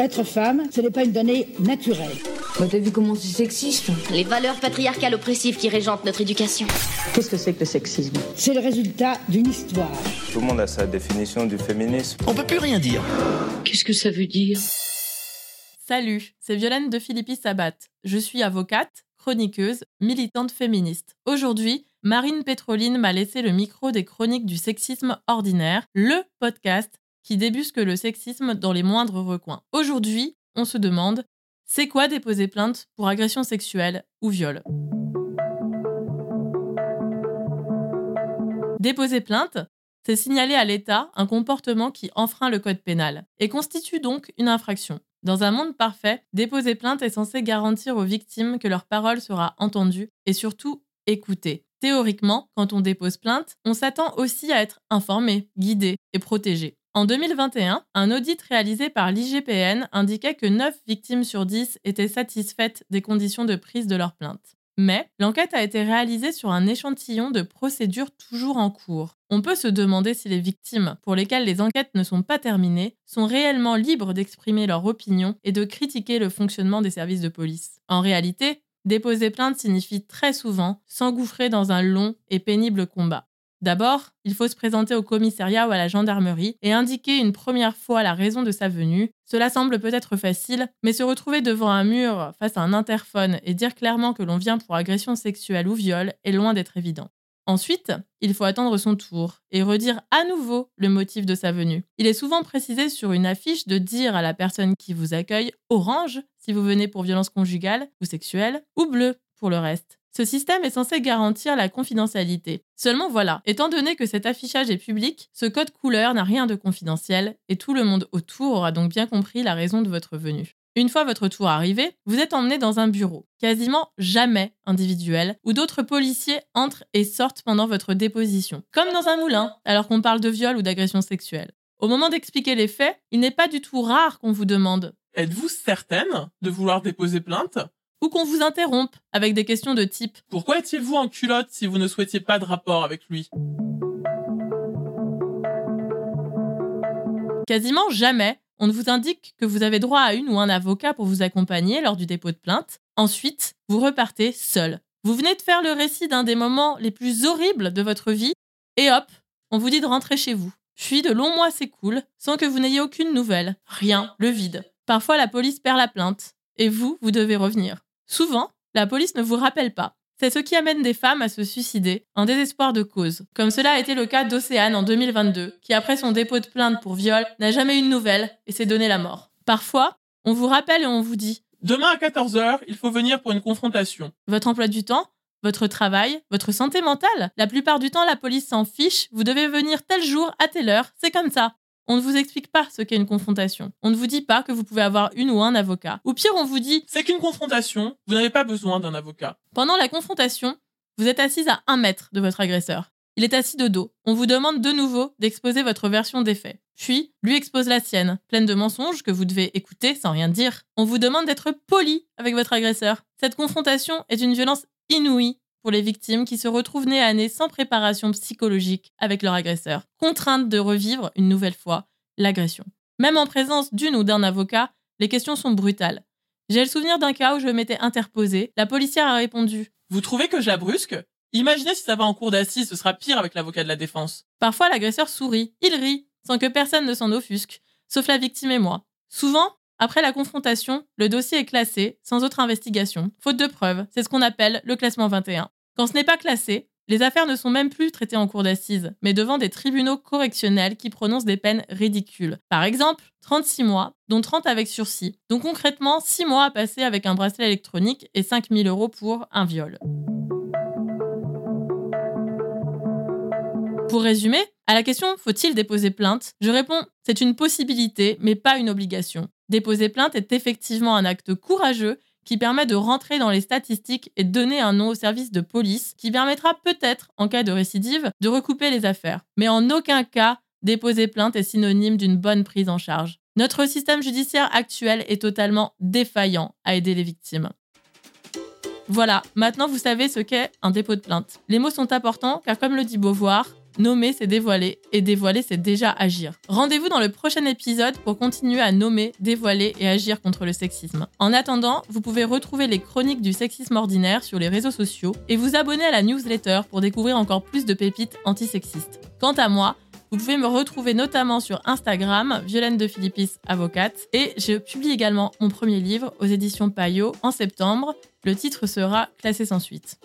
Être femme, ce n'est pas une donnée naturelle. Bah, t'as vu comment c'est sexiste Les valeurs patriarcales oppressives qui régentent notre éducation. Qu'est-ce que c'est que le sexisme C'est le résultat d'une histoire. Tout le monde a sa définition du féminisme. On peut plus rien dire. Qu'est-ce que ça veut dire Salut, c'est Violaine de Philippi Sabat. Je suis avocate, chroniqueuse, militante féministe. Aujourd'hui, Marine Pétroline m'a laissé le micro des chroniques du sexisme ordinaire, le podcast qui débusque le sexisme dans les moindres recoins. Aujourd'hui, on se demande c'est quoi déposer plainte pour agression sexuelle ou viol? Déposer plainte, c'est signaler à l'État un comportement qui enfreint le code pénal et constitue donc une infraction. Dans un monde parfait, déposer plainte est censé garantir aux victimes que leur parole sera entendue et surtout écoutée. Théoriquement, quand on dépose plainte, on s'attend aussi à être informé, guidé et protégé. En 2021, un audit réalisé par l'IGPN indiquait que 9 victimes sur 10 étaient satisfaites des conditions de prise de leur plainte. Mais l'enquête a été réalisée sur un échantillon de procédures toujours en cours. On peut se demander si les victimes, pour lesquelles les enquêtes ne sont pas terminées, sont réellement libres d'exprimer leur opinion et de critiquer le fonctionnement des services de police. En réalité, Déposer plainte signifie très souvent s'engouffrer dans un long et pénible combat. D'abord, il faut se présenter au commissariat ou à la gendarmerie et indiquer une première fois la raison de sa venue. Cela semble peut-être facile, mais se retrouver devant un mur face à un interphone et dire clairement que l'on vient pour agression sexuelle ou viol est loin d'être évident. Ensuite, il faut attendre son tour et redire à nouveau le motif de sa venue. Il est souvent précisé sur une affiche de dire à la personne qui vous accueille orange si vous venez pour violence conjugale ou sexuelle, ou bleu le reste. Ce système est censé garantir la confidentialité. Seulement voilà, étant donné que cet affichage est public, ce code couleur n'a rien de confidentiel et tout le monde autour aura donc bien compris la raison de votre venue. Une fois votre tour arrivé, vous êtes emmené dans un bureau, quasiment jamais individuel, où d'autres policiers entrent et sortent pendant votre déposition, comme dans un moulin, alors qu'on parle de viol ou d'agression sexuelle. Au moment d'expliquer les faits, il n'est pas du tout rare qu'on vous demande Êtes-vous certaine de vouloir déposer plainte? Ou qu'on vous interrompe avec des questions de type Pourquoi étiez-vous en culotte si vous ne souhaitiez pas de rapport avec lui? Quasiment jamais, on ne vous indique que vous avez droit à une ou un avocat pour vous accompagner lors du dépôt de plainte. Ensuite, vous repartez seul. Vous venez de faire le récit d'un des moments les plus horribles de votre vie et hop, on vous dit de rentrer chez vous. Puis de longs mois s'écoulent sans que vous n'ayez aucune nouvelle. Rien, le vide. Parfois la police perd la plainte et vous, vous devez revenir. Souvent, la police ne vous rappelle pas. C'est ce qui amène des femmes à se suicider en désespoir de cause, comme cela a été le cas d'Océane en 2022, qui après son dépôt de plainte pour viol n'a jamais eu de nouvelles et s'est donné la mort. Parfois, on vous rappelle et on vous dit Demain à 14h, il faut venir pour une confrontation. Votre emploi du temps votre travail, votre santé mentale. La plupart du temps, la police s'en fiche. Vous devez venir tel jour, à telle heure. C'est comme ça. On ne vous explique pas ce qu'est une confrontation. On ne vous dit pas que vous pouvez avoir une ou un avocat. Ou pire, on vous dit C'est qu'une confrontation, vous n'avez pas besoin d'un avocat. Pendant la confrontation, vous êtes assise à un mètre de votre agresseur. Il est assis de dos. On vous demande de nouveau d'exposer votre version des faits. Puis, lui expose la sienne, pleine de mensonges que vous devez écouter sans rien dire. On vous demande d'être poli avec votre agresseur. Cette confrontation est une violence inouïe pour les victimes qui se retrouvent nez à nez sans préparation psychologique avec leur agresseur, contraintes de revivre une nouvelle fois l'agression. Même en présence d'une ou d'un avocat, les questions sont brutales. J'ai le souvenir d'un cas où je m'étais interposée. La policière a répondu Vous trouvez que je la brusque? Imaginez si ça va en cours d'assises, ce sera pire avec l'avocat de la défense. Parfois, l'agresseur sourit, il rit, sans que personne ne s'en offusque, sauf la victime et moi. Souvent, après la confrontation, le dossier est classé sans autre investigation, faute de preuves. C'est ce qu'on appelle le classement 21. Quand ce n'est pas classé, les affaires ne sont même plus traitées en cour d'assises, mais devant des tribunaux correctionnels qui prononcent des peines ridicules. Par exemple, 36 mois, dont 30 avec sursis. Donc concrètement, 6 mois à passer avec un bracelet électronique et 5000 euros pour un viol. Pour résumer, à la question faut-il déposer plainte? Je réponds c'est une possibilité, mais pas une obligation. Déposer plainte est effectivement un acte courageux qui permet de rentrer dans les statistiques et de donner un nom au service de police qui permettra peut-être, en cas de récidive, de recouper les affaires. Mais en aucun cas, déposer plainte est synonyme d'une bonne prise en charge. Notre système judiciaire actuel est totalement défaillant à aider les victimes. Voilà, maintenant vous savez ce qu'est un dépôt de plainte. Les mots sont importants car comme le dit Beauvoir, nommer c'est dévoiler et dévoiler c'est déjà agir. Rendez-vous dans le prochain épisode pour continuer à nommer, dévoiler et agir contre le sexisme. En attendant, vous pouvez retrouver les chroniques du sexisme ordinaire sur les réseaux sociaux et vous abonner à la newsletter pour découvrir encore plus de pépites antisexistes. Quant à moi, vous pouvez me retrouver notamment sur Instagram, Violaine de Philippis, avocate. Et je publie également mon premier livre aux éditions Payot en septembre. Le titre sera Classé sans suite.